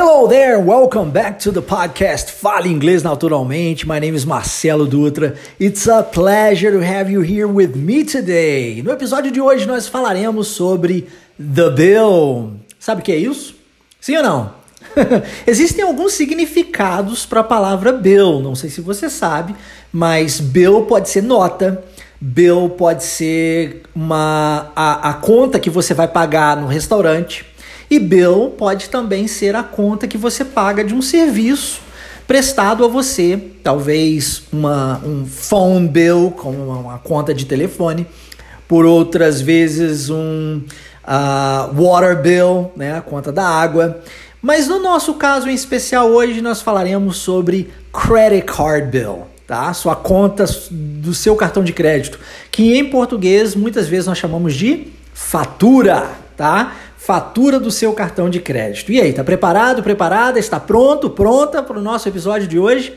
Hello there, welcome back to the podcast Fale Inglês Naturalmente. My name is Marcelo Dutra. It's a pleasure to have you here with me today. No episódio de hoje nós falaremos sobre the bill. Sabe o que é isso? Sim ou não? Existem alguns significados para a palavra bill. Não sei se você sabe, mas bill pode ser nota, bill pode ser uma a, a conta que você vai pagar no restaurante e bill pode também ser a conta que você paga de um serviço prestado a você, talvez uma, um phone bill, como uma, conta de telefone, por outras vezes um uh, water bill, né, a conta da água. Mas no nosso caso em especial hoje nós falaremos sobre credit card bill, tá? Sua conta do seu cartão de crédito, que em português muitas vezes nós chamamos de fatura, tá? Fatura do seu cartão de crédito. E aí, tá preparado, preparada? Está pronto, pronta para o nosso episódio de hoje?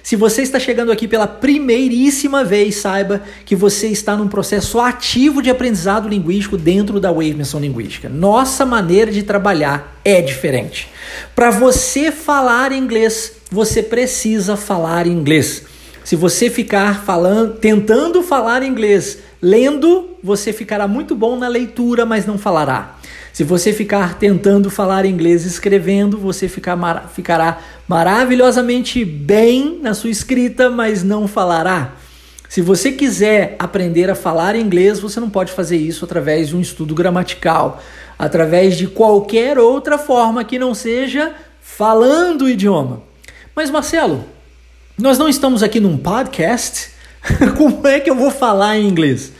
Se você está chegando aqui pela primeiríssima vez, saiba que você está num processo ativo de aprendizado linguístico dentro da Wave Menção Linguística. Nossa maneira de trabalhar é diferente. Para você falar inglês, você precisa falar inglês. Se você ficar falando, tentando falar inglês, lendo, você ficará muito bom na leitura, mas não falará. Se você ficar tentando falar inglês escrevendo, você mar ficará maravilhosamente bem na sua escrita, mas não falará. Se você quiser aprender a falar inglês, você não pode fazer isso através de um estudo gramatical, através de qualquer outra forma que não seja falando o idioma. Mas Marcelo, nós não estamos aqui num podcast. Como é que eu vou falar em inglês?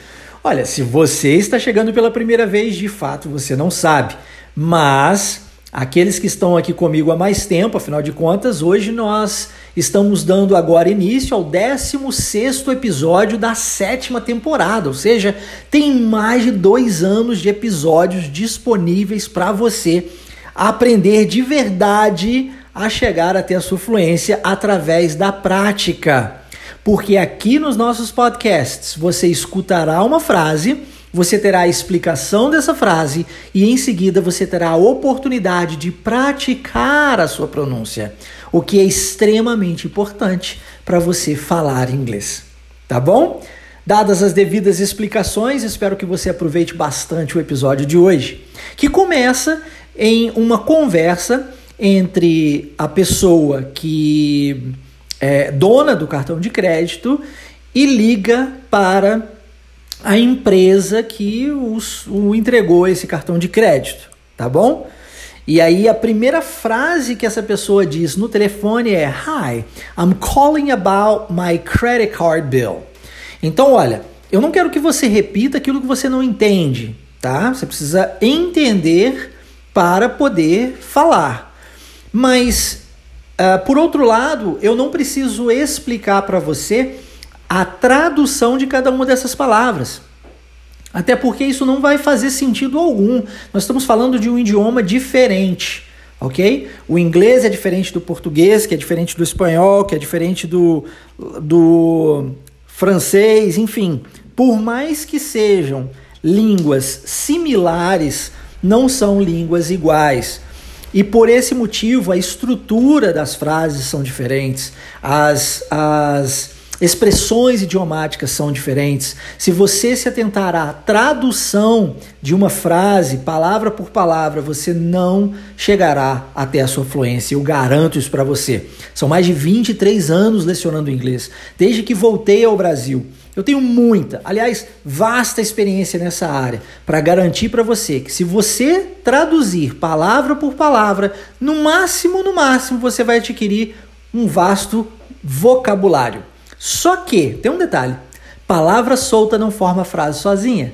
Olha, se você está chegando pela primeira vez, de fato você não sabe, mas aqueles que estão aqui comigo há mais tempo, afinal de contas, hoje nós estamos dando agora início ao 16 episódio da sétima temporada, ou seja, tem mais de dois anos de episódios disponíveis para você aprender de verdade a chegar até a sua fluência através da prática porque aqui nos nossos podcasts você escutará uma frase, você terá a explicação dessa frase e em seguida você terá a oportunidade de praticar a sua pronúncia, o que é extremamente importante para você falar inglês. Tá bom? Dadas as devidas explicações, espero que você aproveite bastante o episódio de hoje, que começa em uma conversa entre a pessoa que é, dona do cartão de crédito e liga para a empresa que os, o entregou esse cartão de crédito, tá bom? E aí a primeira frase que essa pessoa diz no telefone é Hi, I'm calling about my credit card bill. Então, olha, eu não quero que você repita aquilo que você não entende, tá? Você precisa entender para poder falar. Mas Uh, por outro lado, eu não preciso explicar para você a tradução de cada uma dessas palavras. Até porque isso não vai fazer sentido algum. Nós estamos falando de um idioma diferente, ok? O inglês é diferente do português, que é diferente do espanhol, que é diferente do, do francês, enfim. Por mais que sejam línguas similares, não são línguas iguais. E por esse motivo, a estrutura das frases são diferentes, as, as expressões idiomáticas são diferentes. Se você se atentar à tradução de uma frase, palavra por palavra, você não chegará até a sua fluência. Eu garanto isso para você. São mais de 23 anos lecionando inglês, desde que voltei ao Brasil. Eu tenho muita, aliás, vasta experiência nessa área para garantir para você que se você traduzir palavra por palavra, no máximo, no máximo, você vai adquirir um vasto vocabulário. Só que, tem um detalhe, palavra solta não forma frase sozinha.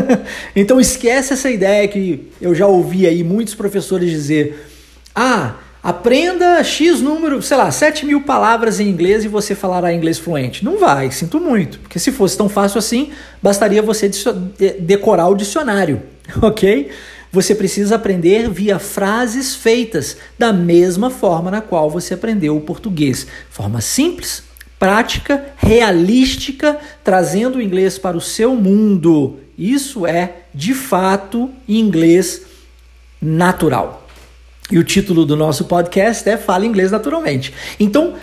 então esquece essa ideia que eu já ouvi aí muitos professores dizer, ah, Aprenda X número, sei lá, 7 mil palavras em inglês e você falará inglês fluente. Não vai, sinto muito. Porque se fosse tão fácil assim, bastaria você decorar o dicionário, ok? Você precisa aprender via frases feitas, da mesma forma na qual você aprendeu o português. Forma simples, prática, realística, trazendo o inglês para o seu mundo. Isso é, de fato, inglês natural. E o título do nosso podcast é Fala Inglês Naturalmente. Então,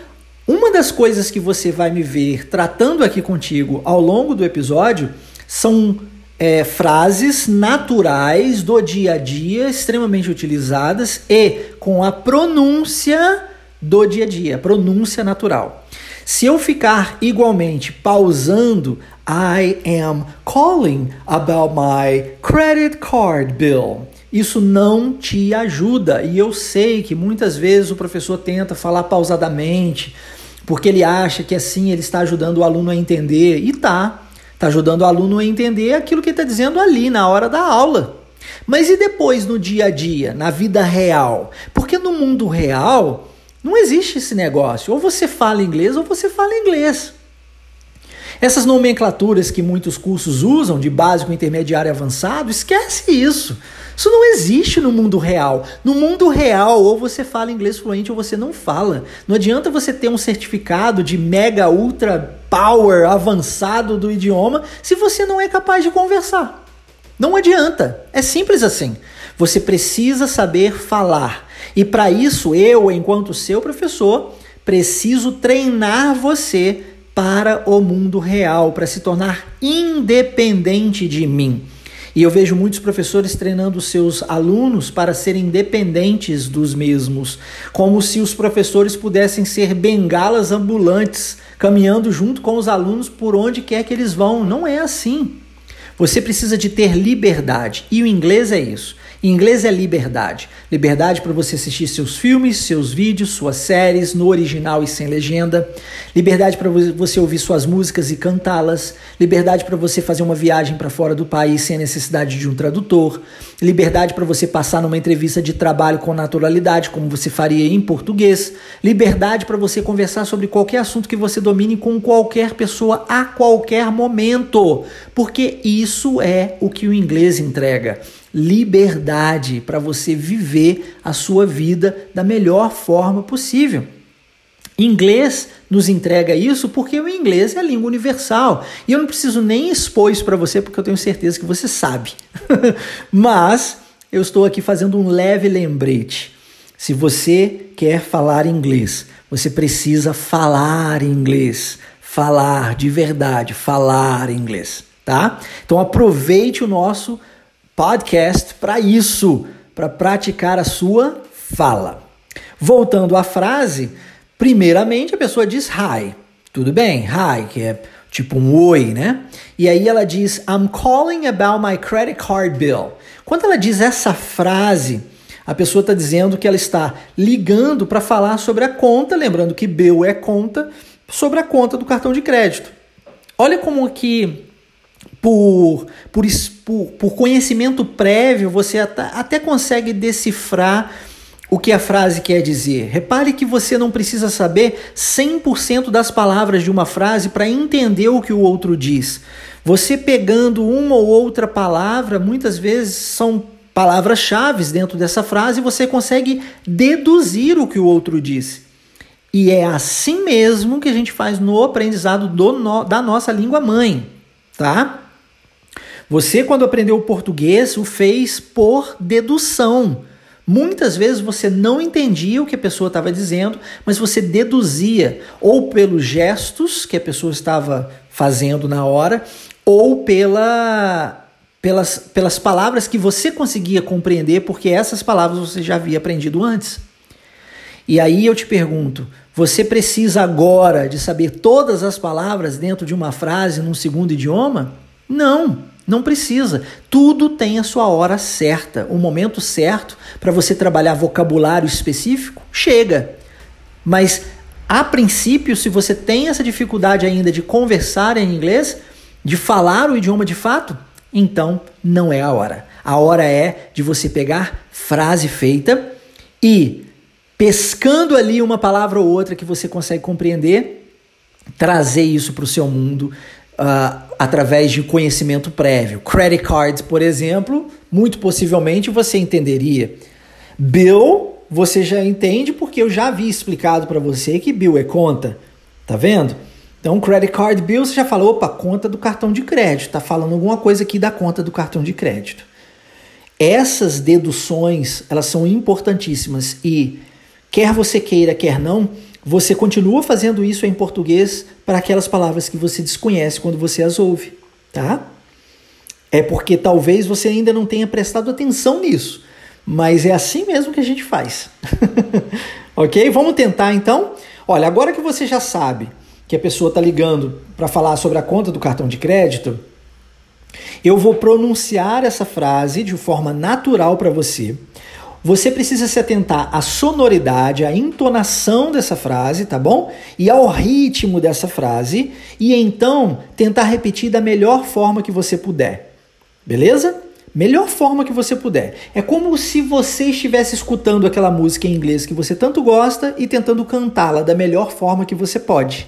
uma das coisas que você vai me ver tratando aqui contigo ao longo do episódio são é, frases naturais do dia a dia, extremamente utilizadas e com a pronúncia do dia a dia, pronúncia natural. Se eu ficar igualmente pausando, I am calling about my credit card bill. Isso não te ajuda. E eu sei que muitas vezes o professor tenta falar pausadamente, porque ele acha que assim ele está ajudando o aluno a entender. E tá. Está ajudando o aluno a entender aquilo que está dizendo ali na hora da aula. Mas e depois no dia a dia, na vida real? Porque no mundo real não existe esse negócio. Ou você fala inglês ou você fala inglês. Essas nomenclaturas que muitos cursos usam, de básico, intermediário e avançado, esquece isso. Isso não existe no mundo real. No mundo real, ou você fala inglês fluente ou você não fala. Não adianta você ter um certificado de mega, ultra power avançado do idioma se você não é capaz de conversar. Não adianta. É simples assim. Você precisa saber falar. E para isso, eu, enquanto seu professor, preciso treinar você para o mundo real, para se tornar independente de mim. E eu vejo muitos professores treinando seus alunos para serem independentes dos mesmos, como se os professores pudessem ser bengalas ambulantes, caminhando junto com os alunos por onde quer que eles vão. Não é assim. Você precisa de ter liberdade, e o inglês é isso. Em inglês é liberdade. Liberdade para você assistir seus filmes, seus vídeos, suas séries no original e sem legenda. Liberdade para você ouvir suas músicas e cantá-las. Liberdade para você fazer uma viagem para fora do país sem a necessidade de um tradutor. Liberdade para você passar numa entrevista de trabalho com naturalidade, como você faria em português. Liberdade para você conversar sobre qualquer assunto que você domine com qualquer pessoa a qualquer momento. Porque isso é o que o inglês entrega liberdade para você viver a sua vida da melhor forma possível. Inglês nos entrega isso porque o inglês é a língua universal. E eu não preciso nem expor isso para você porque eu tenho certeza que você sabe. Mas eu estou aqui fazendo um leve lembrete. Se você quer falar inglês, você precisa falar inglês. Falar de verdade, falar inglês, tá? Então aproveite o nosso podcast para isso, para praticar a sua fala. Voltando à frase, primeiramente a pessoa diz hi. Tudo bem? Hi, que é tipo um oi, né? E aí ela diz I'm calling about my credit card bill. Quando ela diz essa frase, a pessoa está dizendo que ela está ligando para falar sobre a conta, lembrando que bill é conta, sobre a conta do cartão de crédito. Olha como que por, por, por, por conhecimento prévio, você até, até consegue decifrar o que a frase quer dizer. Repare que você não precisa saber 100% das palavras de uma frase para entender o que o outro diz. Você pegando uma ou outra palavra, muitas vezes são palavras-chave dentro dessa frase, você consegue deduzir o que o outro disse. E é assim mesmo que a gente faz no aprendizado do, no, da nossa língua mãe, tá? Você, quando aprendeu o português, o fez por dedução. Muitas vezes você não entendia o que a pessoa estava dizendo, mas você deduzia ou pelos gestos que a pessoa estava fazendo na hora, ou pela, pelas, pelas palavras que você conseguia compreender, porque essas palavras você já havia aprendido antes. E aí eu te pergunto: você precisa agora de saber todas as palavras dentro de uma frase num segundo idioma? Não. Não precisa. Tudo tem a sua hora certa, o momento certo para você trabalhar vocabulário específico. Chega. Mas a princípio, se você tem essa dificuldade ainda de conversar em inglês, de falar o idioma de fato, então não é a hora. A hora é de você pegar frase feita e pescando ali uma palavra ou outra que você consegue compreender, trazer isso para o seu mundo uh, através de conhecimento prévio. Credit cards, por exemplo, muito possivelmente você entenderia. Bill, você já entende porque eu já havia explicado para você que bill é conta. Tá vendo? Então, credit card bill, você já falou, opa, conta do cartão de crédito. Tá falando alguma coisa aqui da conta do cartão de crédito. Essas deduções, elas são importantíssimas e quer você queira, quer não, você continua fazendo isso em português para aquelas palavras que você desconhece quando você as ouve, tá? É porque talvez você ainda não tenha prestado atenção nisso, mas é assim mesmo que a gente faz. ok? Vamos tentar então? Olha, agora que você já sabe que a pessoa está ligando para falar sobre a conta do cartão de crédito, eu vou pronunciar essa frase de forma natural para você. Você precisa se atentar à sonoridade, à entonação dessa frase, tá bom? E ao ritmo dessa frase, e então tentar repetir da melhor forma que você puder. Beleza? Melhor forma que você puder. É como se você estivesse escutando aquela música em inglês que você tanto gosta e tentando cantá-la da melhor forma que você pode.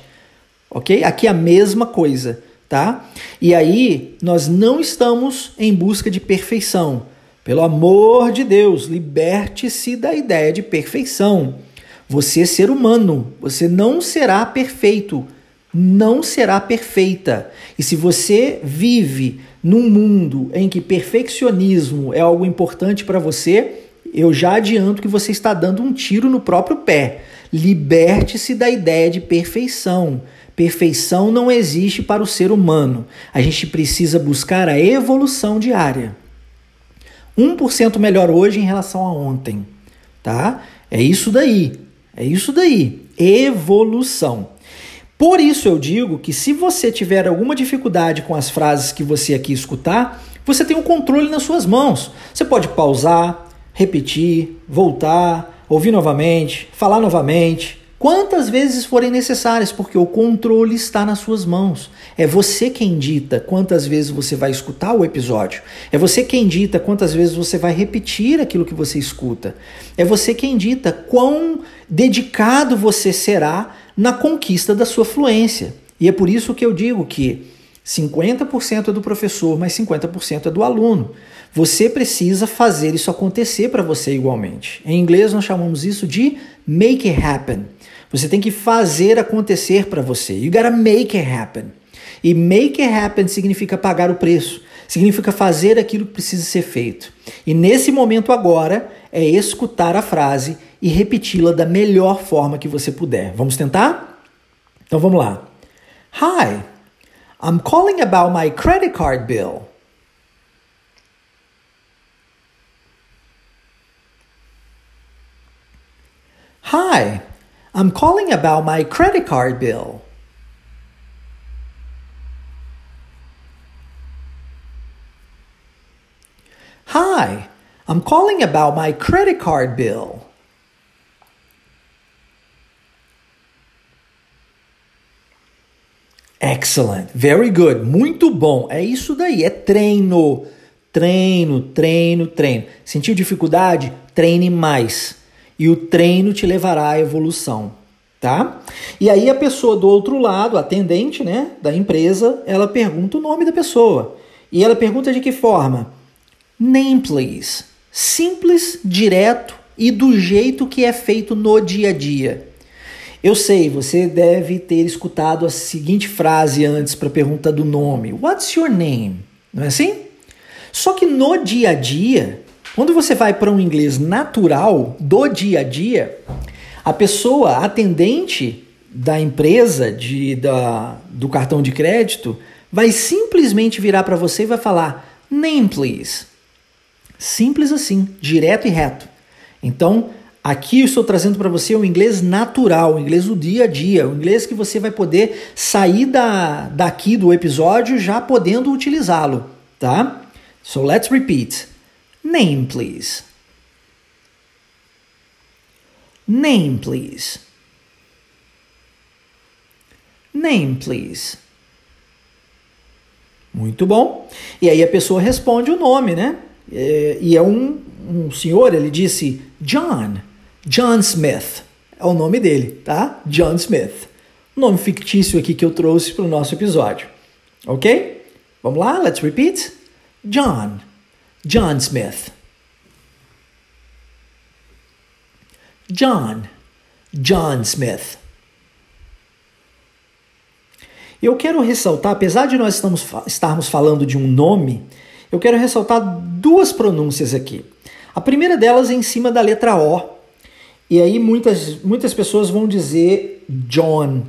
Ok? Aqui é a mesma coisa tá? E aí nós não estamos em busca de perfeição. Pelo amor de Deus, liberte-se da ideia de perfeição. Você é ser humano, você não será perfeito, não será perfeita. E se você vive num mundo em que perfeccionismo é algo importante para você, eu já adianto que você está dando um tiro no próprio pé. Liberte-se da ideia de perfeição. Perfeição não existe para o ser humano. A gente precisa buscar a evolução diária. 1% melhor hoje em relação a ontem, tá? É isso daí. É isso daí. Evolução. Por isso eu digo que se você tiver alguma dificuldade com as frases que você aqui escutar, você tem o um controle nas suas mãos. Você pode pausar, repetir, voltar, ouvir novamente, falar novamente, quantas vezes forem necessárias, porque o controle está nas suas mãos. É você quem dita quantas vezes você vai escutar o episódio. É você quem dita quantas vezes você vai repetir aquilo que você escuta. É você quem dita quão dedicado você será na conquista da sua fluência. E é por isso que eu digo que 50% é do professor, mas 50% é do aluno. Você precisa fazer isso acontecer para você igualmente. Em inglês nós chamamos isso de make it happen. Você tem que fazer acontecer para você. You gotta make it happen. E make it happen significa pagar o preço, significa fazer aquilo que precisa ser feito. E nesse momento agora é escutar a frase e repeti-la da melhor forma que você puder. Vamos tentar? Então vamos lá. Hi, I'm calling about my credit card bill. Hi, I'm calling about my credit card bill. Hi, I'm calling about my credit card bill. Excellent, very good, muito bom. É isso daí, é treino, treino, treino, treino. Sentiu dificuldade? Treine mais e o treino te levará à evolução, tá? E aí a pessoa do outro lado, atendente, né, da empresa, ela pergunta o nome da pessoa. E ela pergunta de que forma? Name, please. Simples, direto e do jeito que é feito no dia a dia. Eu sei, você deve ter escutado a seguinte frase antes para a pergunta do nome: What's your name? Não é assim? Só que no dia a dia, quando você vai para um inglês natural, do dia a dia, a pessoa atendente da empresa de, da, do cartão de crédito vai simplesmente virar para você e vai falar name please. Simples assim, direto e reto. Então, aqui eu estou trazendo para você o inglês natural, o inglês do dia a dia, o inglês que você vai poder sair da, daqui do episódio já podendo utilizá-lo, tá? So let's repeat. Name, please. Name, please. Name, please. Muito bom. E aí a pessoa responde o nome, né? É, e é um, um senhor, ele disse John. John Smith. É o nome dele, tá? John Smith. Nome fictício aqui que eu trouxe para o nosso episódio. Ok? Vamos lá? Let's repeat. John. John Smith. John. John Smith. Eu quero ressaltar, apesar de nós estamos, estarmos falando de um nome, eu quero ressaltar duas pronúncias aqui. A primeira delas é em cima da letra O. E aí muitas, muitas pessoas vão dizer John.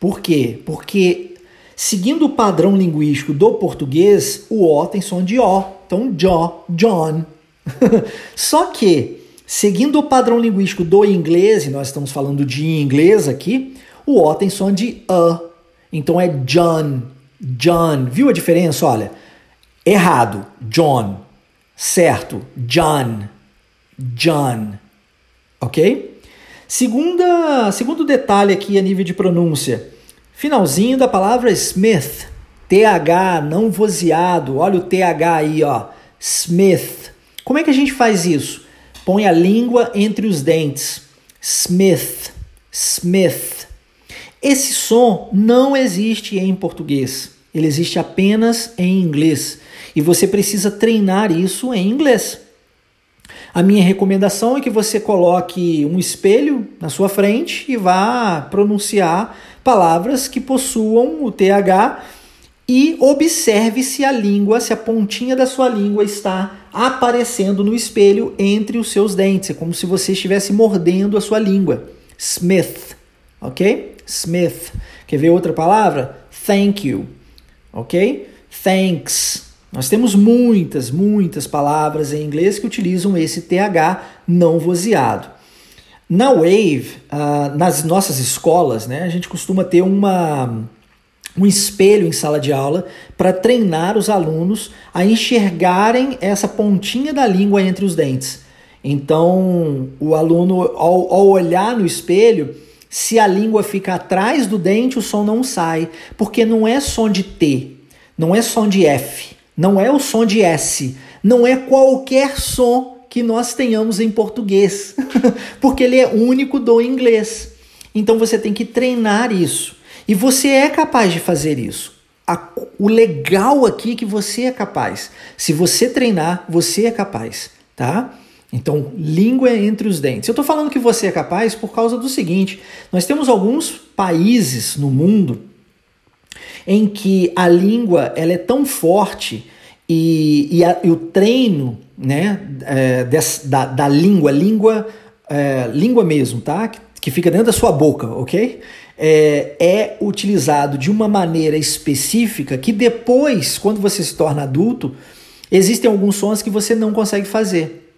Por quê? Porque seguindo o padrão linguístico do português, o O tem som de O. Então, Jó, John. Só que, seguindo o padrão linguístico do inglês, e nós estamos falando de inglês aqui, o O tem som de A. Então é John, John. Viu a diferença? Olha, errado, John. Certo, John, John. Ok? Segunda, segundo detalhe aqui a nível de pronúncia. Finalzinho da palavra Smith. TH não vozeado. Olha o TH aí, ó. Smith. Como é que a gente faz isso? Põe a língua entre os dentes. Smith. Smith. Esse som não existe em português. Ele existe apenas em inglês. E você precisa treinar isso em inglês. A minha recomendação é que você coloque um espelho na sua frente e vá pronunciar palavras que possuam o TH e observe se a língua, se a pontinha da sua língua está aparecendo no espelho entre os seus dentes. É como se você estivesse mordendo a sua língua. Smith, ok? Smith. Quer ver outra palavra? Thank you, ok? Thanks. Nós temos muitas, muitas palavras em inglês que utilizam esse TH não vozeado. Na Wave, uh, nas nossas escolas, né, a gente costuma ter uma um espelho em sala de aula para treinar os alunos a enxergarem essa pontinha da língua entre os dentes. Então, o aluno, ao, ao, olhar no espelho, se a língua fica atrás do dente, o som não sai, porque não é som de T, não é som de F, não é o som de S, não é qualquer som que nós tenhamos em português, porque ele é único do inglês. Então, você tem que treinar isso. E você é capaz de fazer isso. A, o legal aqui é que você é capaz. Se você treinar, você é capaz, tá? Então, língua é entre os dentes. Eu estou falando que você é capaz por causa do seguinte: nós temos alguns países no mundo em que a língua ela é tão forte e, e, a, e o treino né, é, des, da, da língua, língua, é, língua mesmo, tá? Que, que fica dentro da sua boca, ok? É, é utilizado de uma maneira específica que depois, quando você se torna adulto, existem alguns sons que você não consegue fazer.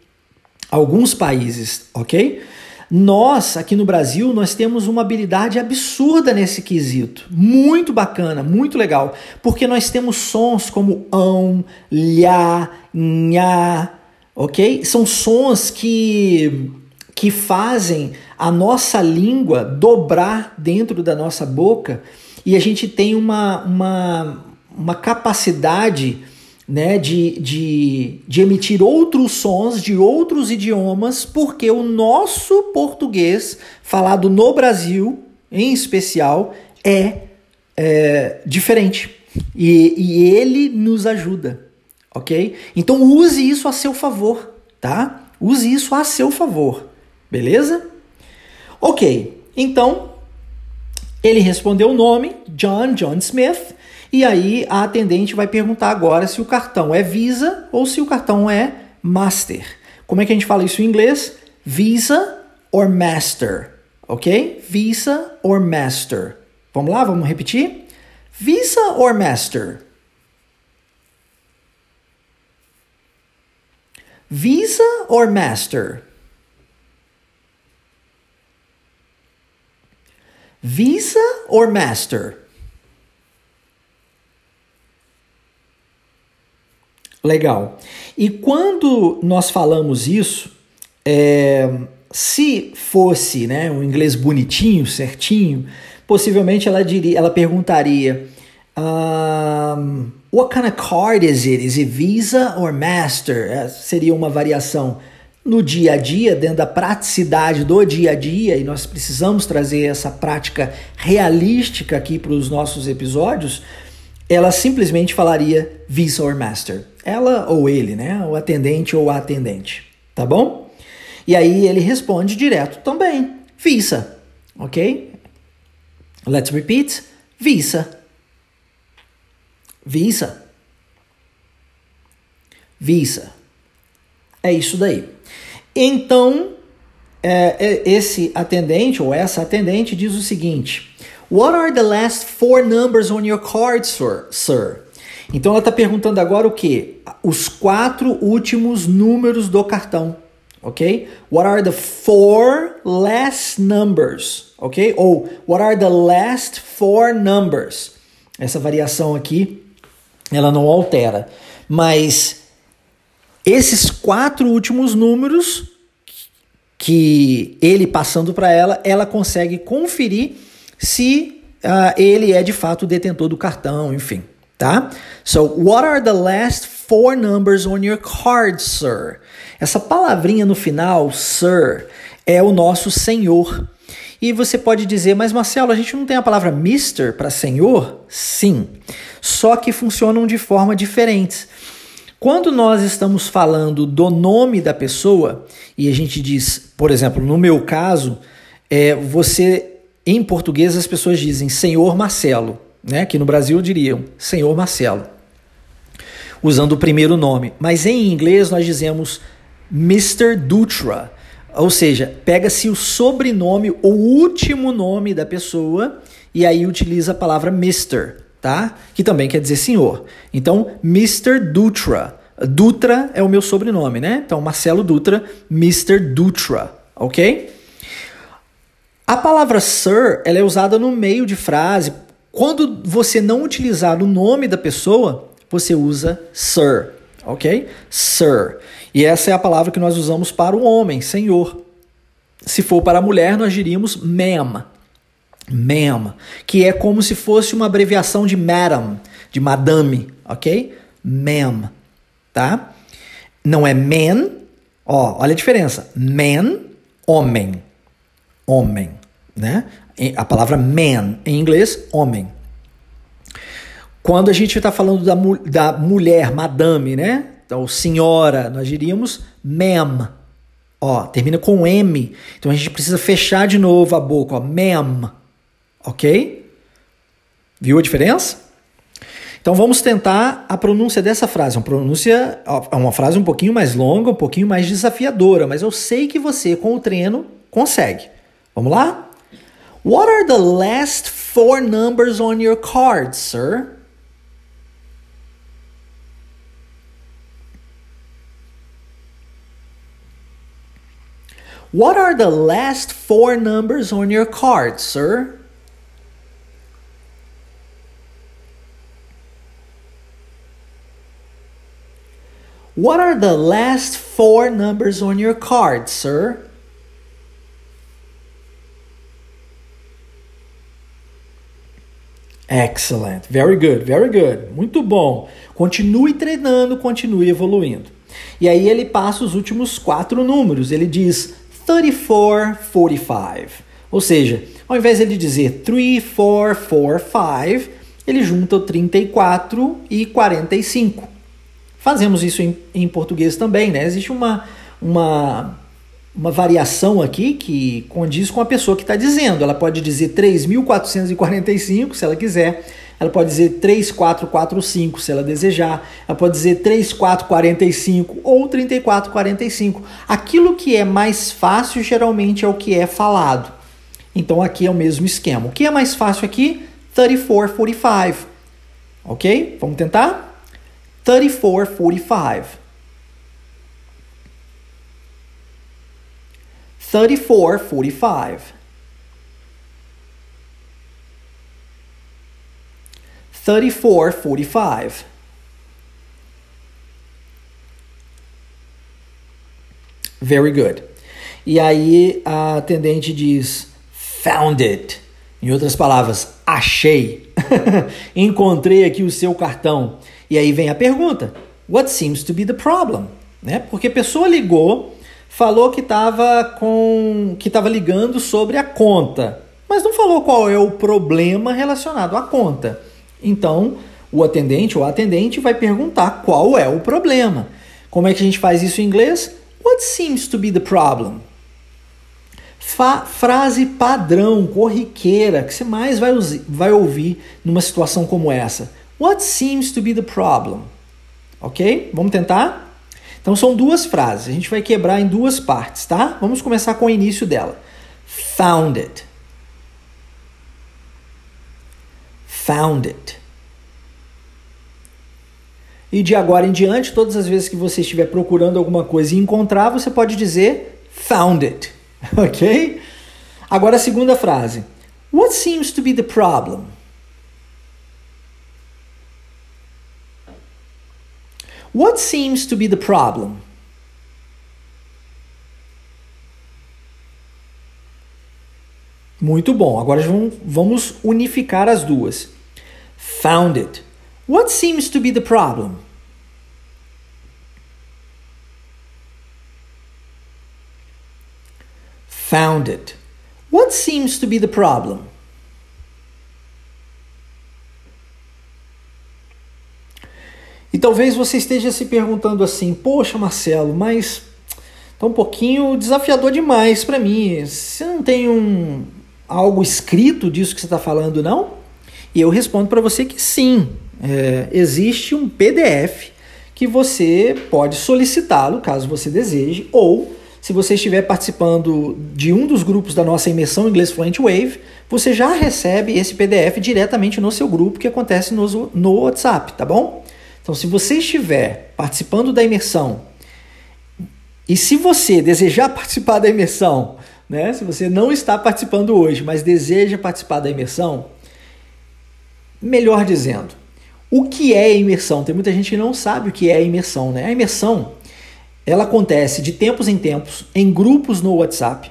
Alguns países, ok? Nós, aqui no Brasil, nós temos uma habilidade absurda nesse quesito. Muito bacana, muito legal. Porque nós temos sons como ão, lhá, nha, ok? São sons que que fazem a nossa língua dobrar dentro da nossa boca e a gente tem uma, uma, uma capacidade né, de, de, de emitir outros sons de outros idiomas, porque o nosso português, falado no Brasil em especial, é, é diferente. E, e ele nos ajuda, ok? Então use isso a seu favor, tá? Use isso a seu favor. Beleza? Ok, então ele respondeu o nome, John, John Smith, e aí a atendente vai perguntar agora se o cartão é Visa ou se o cartão é Master. Como é que a gente fala isso em inglês? Visa or Master, ok? Visa or Master. Vamos lá, vamos repetir? Visa or Master? Visa or Master? Visa or Master? Legal. E quando nós falamos isso, é, se fosse né, um inglês bonitinho, certinho, possivelmente ela diria, ela perguntaria: um, What kind of card is it? Is it Visa or Master? É, seria uma variação no dia a dia, dentro da praticidade do dia a dia, e nós precisamos trazer essa prática realística aqui para os nossos episódios, ela simplesmente falaria Visa or Master. Ela ou ele, né? O atendente ou a atendente. Tá bom? E aí ele responde direto também: Visa. Ok? Let's repeat: Visa. Visa. Visa. É isso daí. Então, é, é, esse atendente ou essa atendente diz o seguinte: What are the last four numbers on your card, sir? sir? Então ela está perguntando agora o que? Os quatro últimos números do cartão, ok? What are the four last numbers, ok? Ou what are the last four numbers? Essa variação aqui, ela não altera, mas esses quatro últimos números que ele passando para ela, ela consegue conferir se uh, ele é de fato o detentor do cartão, enfim, tá? So, what are the last four numbers on your card, sir? Essa palavrinha no final, sir, é o nosso senhor. E você pode dizer, mas Marcelo, a gente não tem a palavra Mr. para senhor? Sim, só que funcionam de forma diferentes. Quando nós estamos falando do nome da pessoa e a gente diz, por exemplo, no meu caso, é, você em português as pessoas dizem Senhor Marcelo, né? Que no Brasil diriam Senhor Marcelo, usando o primeiro nome. Mas em inglês nós dizemos Mr. Dutra, ou seja, pega-se o sobrenome, o último nome da pessoa e aí utiliza a palavra Mr tá? Que também quer dizer senhor. Então, Mr. Dutra. Dutra é o meu sobrenome, né? Então, Marcelo Dutra, Mr. Dutra, ok? A palavra sir, ela é usada no meio de frase. Quando você não utilizar o nome da pessoa, você usa sir, ok? Sir. E essa é a palavra que nós usamos para o homem, senhor. Se for para a mulher, nós diríamos ma'am, ma'am, que é como se fosse uma abreviação de madam, de madame, ok? Ma'am, tá? Não é man, ó, olha a diferença. Man, homem, homem, né? A palavra man em inglês, homem. Quando a gente está falando da, da mulher, madame, né? Então, senhora, nós diríamos ma'am. Ó, termina com M. Então a gente precisa fechar de novo a boca, ó, ma'am. Ok? Viu a diferença? Então vamos tentar a pronúncia dessa frase. Uma pronúncia uma frase um pouquinho mais longa, um pouquinho mais desafiadora, mas eu sei que você com o treino consegue. Vamos lá? What are the last four numbers on your card, sir? What are the last four numbers on your card, sir? What are the last four numbers on your card, sir? Excellent. Very good, very good. Muito bom. Continue treinando, continue evoluindo. E aí ele passa os últimos quatro números. Ele diz 3445. Ou seja, ao invés de ele dizer 3445, ele junta o 34 e 45. Fazemos isso em, em português também, né? Existe uma, uma, uma variação aqui que condiz com a pessoa que está dizendo. Ela pode dizer 3.445 se ela quiser. Ela pode dizer 3445 se ela desejar. Ela pode dizer 3445 ou 3445. Aquilo que é mais fácil geralmente é o que é falado. Então aqui é o mesmo esquema. O que é mais fácil aqui? 3445. Ok? Vamos tentar? 3445. 3445. 3445. Very good. E aí a atendente diz found it. Em outras palavras, achei. Encontrei aqui o seu cartão. E aí vem a pergunta: What seems to be the problem? Né? Porque a pessoa ligou, falou que estava com que estava ligando sobre a conta, mas não falou qual é o problema relacionado à conta. Então, o atendente ou a atendente vai perguntar qual é o problema. Como é que a gente faz isso em inglês? What seems to be the problem? Fa frase padrão, corriqueira, que você mais vai, vai ouvir numa situação como essa. What seems to be the problem? Ok? Vamos tentar? Então são duas frases, a gente vai quebrar em duas partes, tá? Vamos começar com o início dela. Founded. Founded. E de agora em diante, todas as vezes que você estiver procurando alguma coisa e encontrar, você pode dizer founded. Ok? Agora a segunda frase. What seems to be the problem? What seems to be the problem? Muito bom. Agora vamos unificar as duas. Found it. What seems to be the problem? Found it. What seems to be the problem? E talvez você esteja se perguntando assim: Poxa, Marcelo, mas tá um pouquinho desafiador demais para mim. Você não tem um algo escrito disso que você está falando, não? E eu respondo para você que sim. É, existe um PDF que você pode solicitá-lo caso você deseje, ou se você estiver participando de um dos grupos da nossa imersão Inglês Fluent Wave, você já recebe esse PDF diretamente no seu grupo que acontece no, no WhatsApp, tá bom? Então, se você estiver participando da imersão e se você desejar participar da imersão, né, se você não está participando hoje, mas deseja participar da imersão, melhor dizendo, o que é imersão? Tem muita gente que não sabe o que é imersão, né? A imersão, ela acontece de tempos em tempos em grupos no WhatsApp.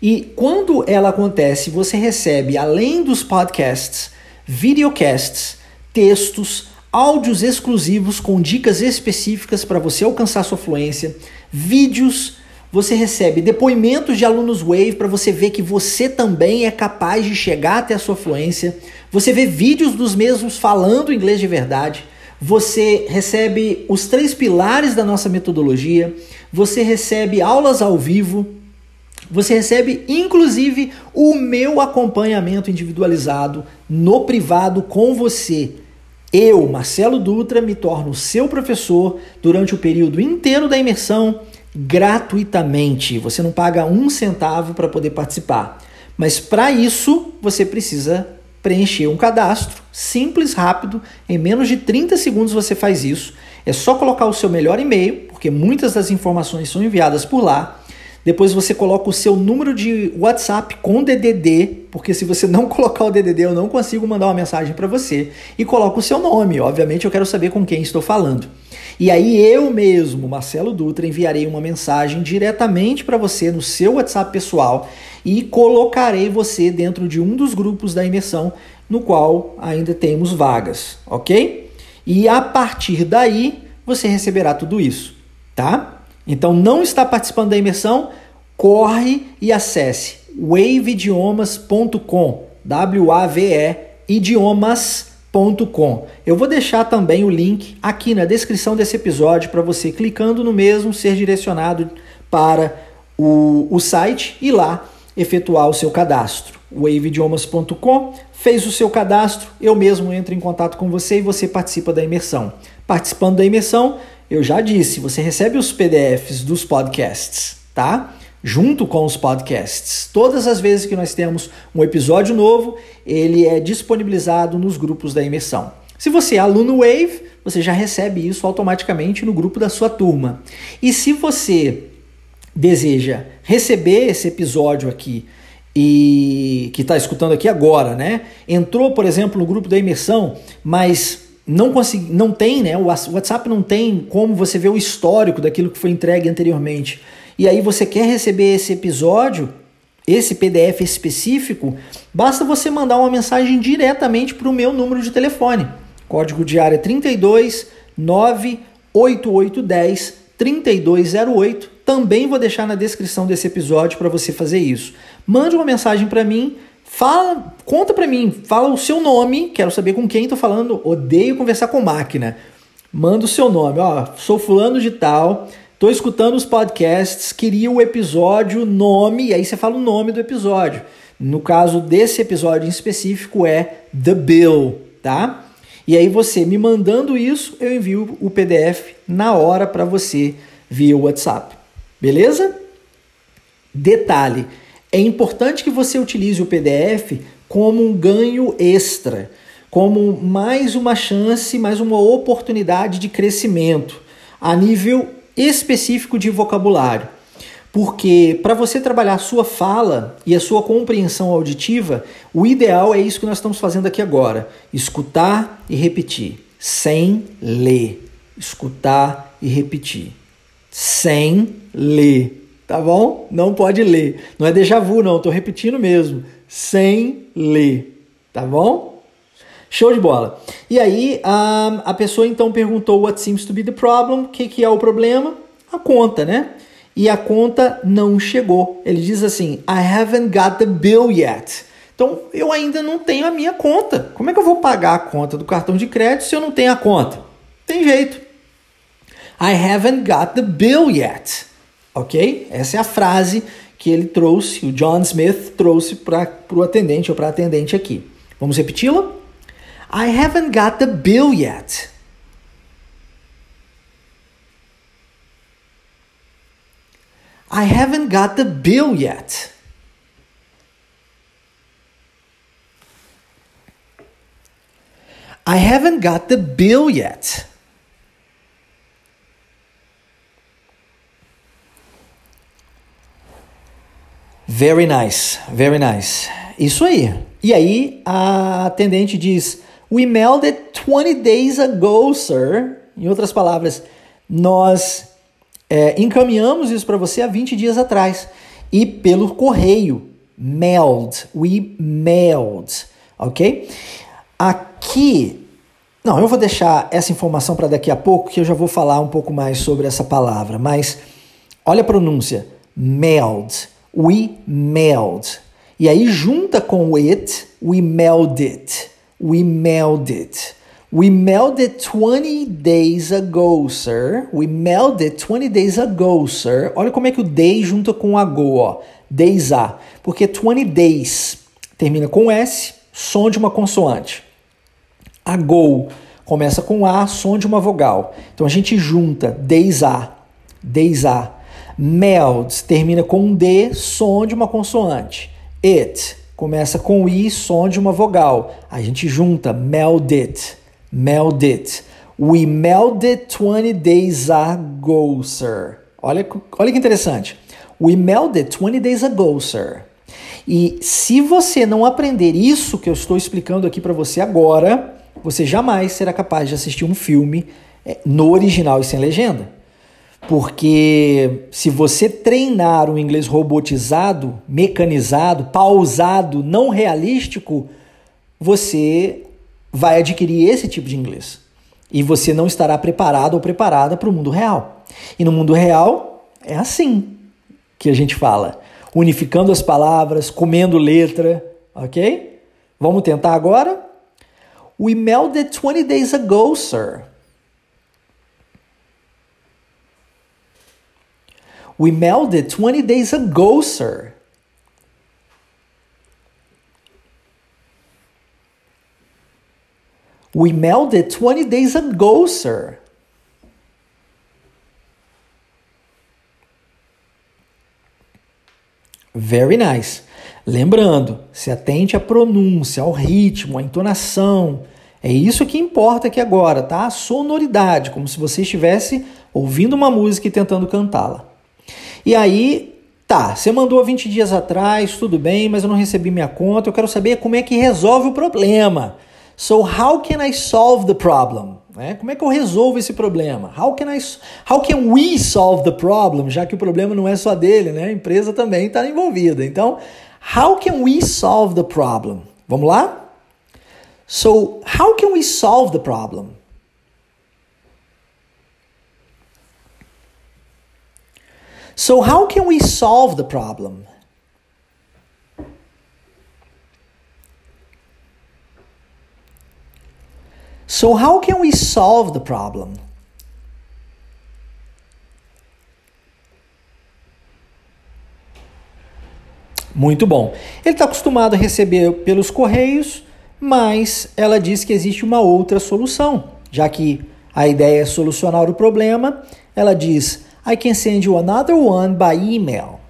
E quando ela acontece, você recebe, além dos podcasts, videocasts, textos, áudios exclusivos com dicas específicas para você alcançar sua fluência, vídeos, você recebe depoimentos de alunos Wave para você ver que você também é capaz de chegar até a sua fluência. Você vê vídeos dos mesmos falando inglês de verdade. Você recebe os três pilares da nossa metodologia. Você recebe aulas ao vivo. Você recebe inclusive o meu acompanhamento individualizado no privado com você eu, Marcelo Dutra, me torno seu professor durante o período inteiro da imersão gratuitamente. Você não paga um centavo para poder participar. Mas para isso, você precisa preencher um cadastro simples, rápido, em menos de 30 segundos você faz isso. É só colocar o seu melhor e-mail, porque muitas das informações são enviadas por lá. Depois você coloca o seu número de WhatsApp com DDD, porque se você não colocar o DDD eu não consigo mandar uma mensagem para você. E coloca o seu nome, obviamente eu quero saber com quem estou falando. E aí eu mesmo, Marcelo Dutra, enviarei uma mensagem diretamente para você no seu WhatsApp pessoal e colocarei você dentro de um dos grupos da imersão no qual ainda temos vagas, ok? E a partir daí você receberá tudo isso, tá? Então, não está participando da imersão? Corre e acesse waveidiomas.com, W-A-V-E, idiomas.com. Eu vou deixar também o link aqui na descrição desse episódio para você, clicando no mesmo, ser direcionado para o, o site e lá efetuar o seu cadastro. waveidiomas.com, fez o seu cadastro, eu mesmo entro em contato com você e você participa da imersão. Participando da imersão, eu já disse, você recebe os PDFs dos podcasts, tá? Junto com os podcasts. Todas as vezes que nós temos um episódio novo, ele é disponibilizado nos grupos da imersão. Se você é aluno Wave, você já recebe isso automaticamente no grupo da sua turma. E se você deseja receber esse episódio aqui e que está escutando aqui agora, né? Entrou, por exemplo, no grupo da imersão, mas não consegui, não tem, né? O WhatsApp não tem como você ver o histórico daquilo que foi entregue anteriormente. E aí você quer receber esse episódio, esse PDF específico, basta você mandar uma mensagem diretamente para o meu número de telefone. Código de área 32 98810 3208. Também vou deixar na descrição desse episódio para você fazer isso. Mande uma mensagem para mim Fala, conta pra mim, fala o seu nome, quero saber com quem tô falando. Odeio conversar com máquina. Manda o seu nome, ó, sou fulano de tal, tô escutando os podcasts, queria o episódio, nome, e aí você fala o nome do episódio. No caso desse episódio em específico é The Bill, tá? E aí você me mandando isso, eu envio o PDF na hora para você via WhatsApp. Beleza? Detalhe: é importante que você utilize o PDF como um ganho extra, como mais uma chance, mais uma oportunidade de crescimento a nível específico de vocabulário. Porque para você trabalhar a sua fala e a sua compreensão auditiva, o ideal é isso que nós estamos fazendo aqui agora: escutar e repetir, sem ler. Escutar e repetir, sem ler. Tá bom? Não pode ler. Não é déjà vu, não. Estou repetindo mesmo. Sem ler. Tá bom? Show de bola. E aí, a, a pessoa então perguntou what seems to be the problem. O que, que é o problema? A conta, né? e a conta não chegou. Ele diz assim: I haven't got the bill yet. Então eu ainda não tenho a minha conta. Como é que eu vou pagar a conta do cartão de crédito se eu não tenho a conta? Tem jeito. I haven't got the bill yet. Ok? Essa é a frase que ele trouxe, o John Smith trouxe para o atendente ou para a atendente aqui. Vamos repeti-la? I haven't got the bill yet. I haven't got the bill yet. I haven't got the bill yet. Very nice, very nice. Isso aí. E aí a atendente diz: We mailed it 20 days ago, sir. Em outras palavras, nós é, encaminhamos isso para você há 20 dias atrás. E pelo correio. Mailed. We mailed. Ok? Aqui. Não, eu vou deixar essa informação para daqui a pouco, que eu já vou falar um pouco mais sobre essa palavra. Mas olha a pronúncia. Mailed. We mailed. E aí junta com it, we mailed it. We mailed it. We mailed it 20 days ago, sir. We mailed it 20 days ago, sir. Olha como é que o day junta com ago, ó. Days a. Porque 20 days termina com S, som de uma consoante. Ago começa com A, som de uma vogal. Então a gente junta days a, days a. Mailed termina com um D, som de uma consoante. It começa com I, som de uma vogal. A gente junta mailed it. Meld it. We melded 20 days ago, sir. Olha, olha que interessante. We melded 20 days ago, sir. E se você não aprender isso que eu estou explicando aqui para você agora, você jamais será capaz de assistir um filme é, no original e sem legenda. Porque se você treinar um inglês robotizado, mecanizado, pausado, não realístico, você vai adquirir esse tipo de inglês. E você não estará preparado ou preparada para o mundo real. E no mundo real é assim que a gente fala, unificando as palavras, comendo letra, ok? Vamos tentar agora? We melded 20 days ago, sir. We melded 20 days ago, sir. We it 20 days ago, sir. Very nice. Lembrando, se atente à pronúncia, ao ritmo, à entonação. É isso que importa aqui agora, tá? A sonoridade, como se você estivesse ouvindo uma música e tentando cantá-la. E aí, tá, você mandou 20 dias atrás, tudo bem, mas eu não recebi minha conta, eu quero saber como é que resolve o problema. So how can I solve the problem? Né? Como é que eu resolvo esse problema? How can, I, how can we solve the problem? Já que o problema não é só dele, né? A empresa também está envolvida. Então, how can we solve the problem? Vamos lá? So, how can we solve the problem? So, how can we solve the problem? So, how can we solve the problem? Muito bom. Ele está acostumado a receber pelos correios, mas ela diz que existe uma outra solução. Já que a ideia é solucionar o problema, ela diz: I can send you another one by email.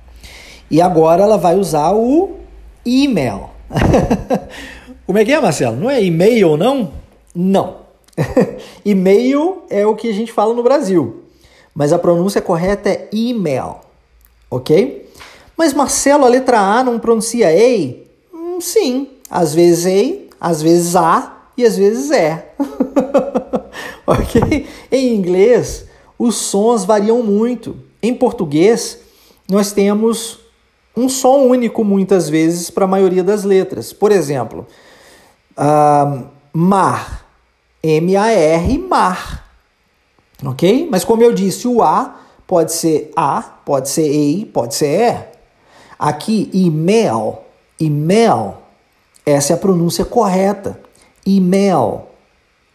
E agora ela vai usar o email. Como é que é, Marcelo? Não é e-mail, não? Não. e-mail é o que a gente fala no Brasil, mas a pronúncia correta é email, ok? Mas Marcelo, a letra A não pronuncia EI? Hum, sim, às vezes EI, às vezes A e às vezes é. ok? Em inglês, os sons variam muito. Em português, nós temos um som único muitas vezes para a maioria das letras. Por exemplo, uh, mar, M-A-R, mar. Ok? Mas como eu disse, o A pode ser A, pode ser EI, pode ser E. Aqui, email, email, essa é a pronúncia correta. Email,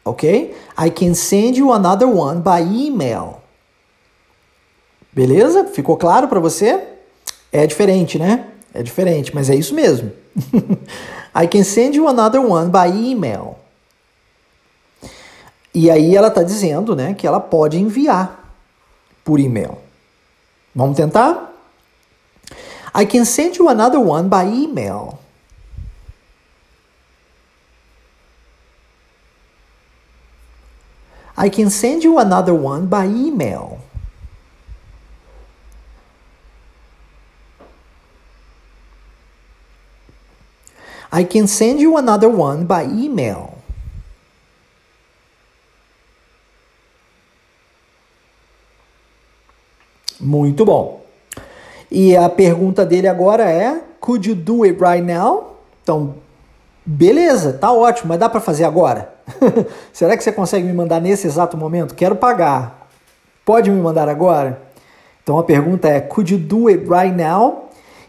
ok? I can send you another one by email. Beleza? Ficou claro para você? É diferente, né? É diferente, mas é isso mesmo. I can send you another one by email. E aí ela está dizendo, né, que ela pode enviar por e-mail. Vamos tentar? I can send you another one by email. I can send you another one by email. I can send you another one by email. Muito bom. E a pergunta dele agora é: Could you do it right now? Então, beleza, tá ótimo, mas dá para fazer agora? Será que você consegue me mandar nesse exato momento? Quero pagar. Pode me mandar agora? Então a pergunta é: Could you do it right now?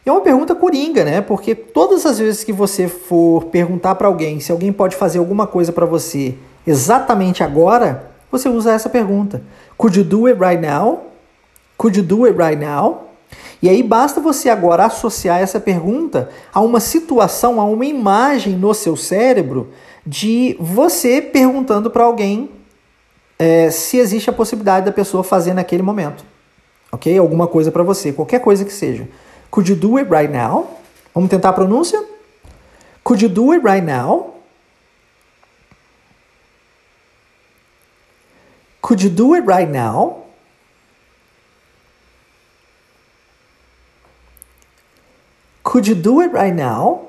É uma pergunta coringa, né? Porque todas as vezes que você for perguntar para alguém se alguém pode fazer alguma coisa para você exatamente agora, você usa essa pergunta. Could you do it right now? Could you do it right now? E aí basta você agora associar essa pergunta a uma situação, a uma imagem no seu cérebro de você perguntando para alguém é, se existe a possibilidade da pessoa fazer naquele momento. Ok? Alguma coisa para você, qualquer coisa que seja. Could you do it right now? Vamos tentar a pronúncia? Could you do it right now? Could you do it right now? Could you do it right now?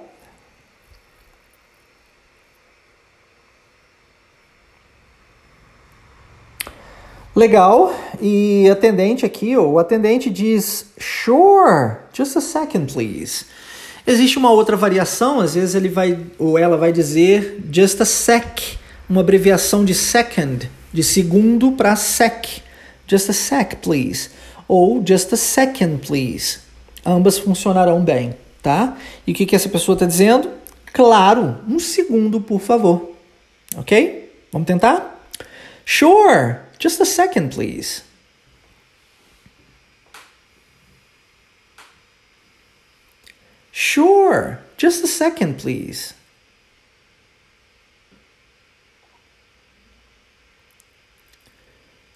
Legal. E atendente aqui, o atendente diz sure, just a second, please. Existe uma outra variação, às vezes ele vai ou ela vai dizer just a sec, uma abreviação de second, de segundo para sec. Just a sec, please. Ou just a second, please. Ambas funcionarão bem, tá? E o que, que essa pessoa está dizendo? Claro, um segundo, por favor. Ok? Vamos tentar? Sure, just a second, please. Sure, just a second, please.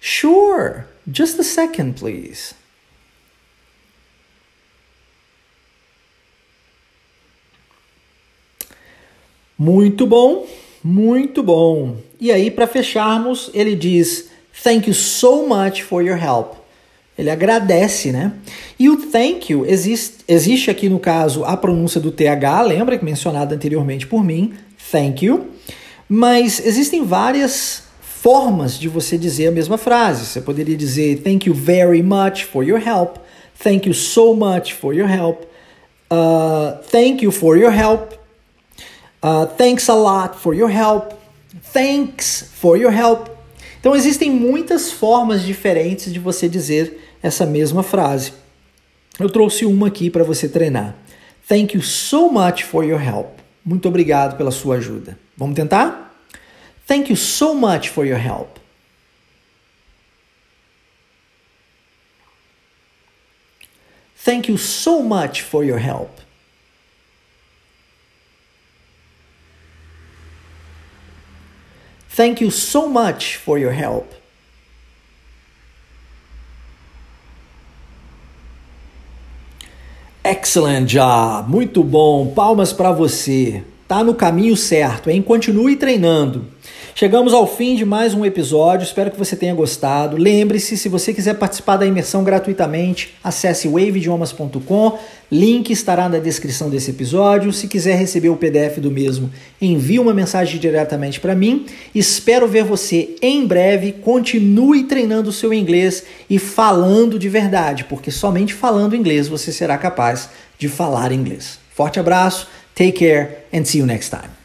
Sure, just a second, please. Muito bom, muito bom. E aí, para fecharmos, ele diz: Thank you so much for your help. Ele agradece, né? E o thank you existe, existe aqui no caso a pronúncia do TH, lembra que mencionada anteriormente por mim, thank you. Mas existem várias formas de você dizer a mesma frase. Você poderia dizer thank you very much for your help, thank you so much for your help, uh, thank you for your help, uh, thanks a lot for your help, thanks for your help. Então existem muitas formas diferentes de você dizer essa mesma frase. Eu trouxe uma aqui para você treinar. Thank you so much for your help. Muito obrigado pela sua ajuda. Vamos tentar? Thank you so much for your help. Thank you so much for your help. Thank you so much for your help. Excellent job, muito bom. Palmas para você. Tá no caminho certo, hein? Continue treinando. Chegamos ao fim de mais um episódio, espero que você tenha gostado. Lembre-se, se você quiser participar da imersão gratuitamente, acesse waveidiomas.com, link estará na descrição desse episódio. Se quiser receber o PDF do mesmo, envie uma mensagem diretamente para mim. Espero ver você em breve. Continue treinando o seu inglês e falando de verdade, porque somente falando inglês você será capaz de falar inglês. Forte abraço, take care and see you next time.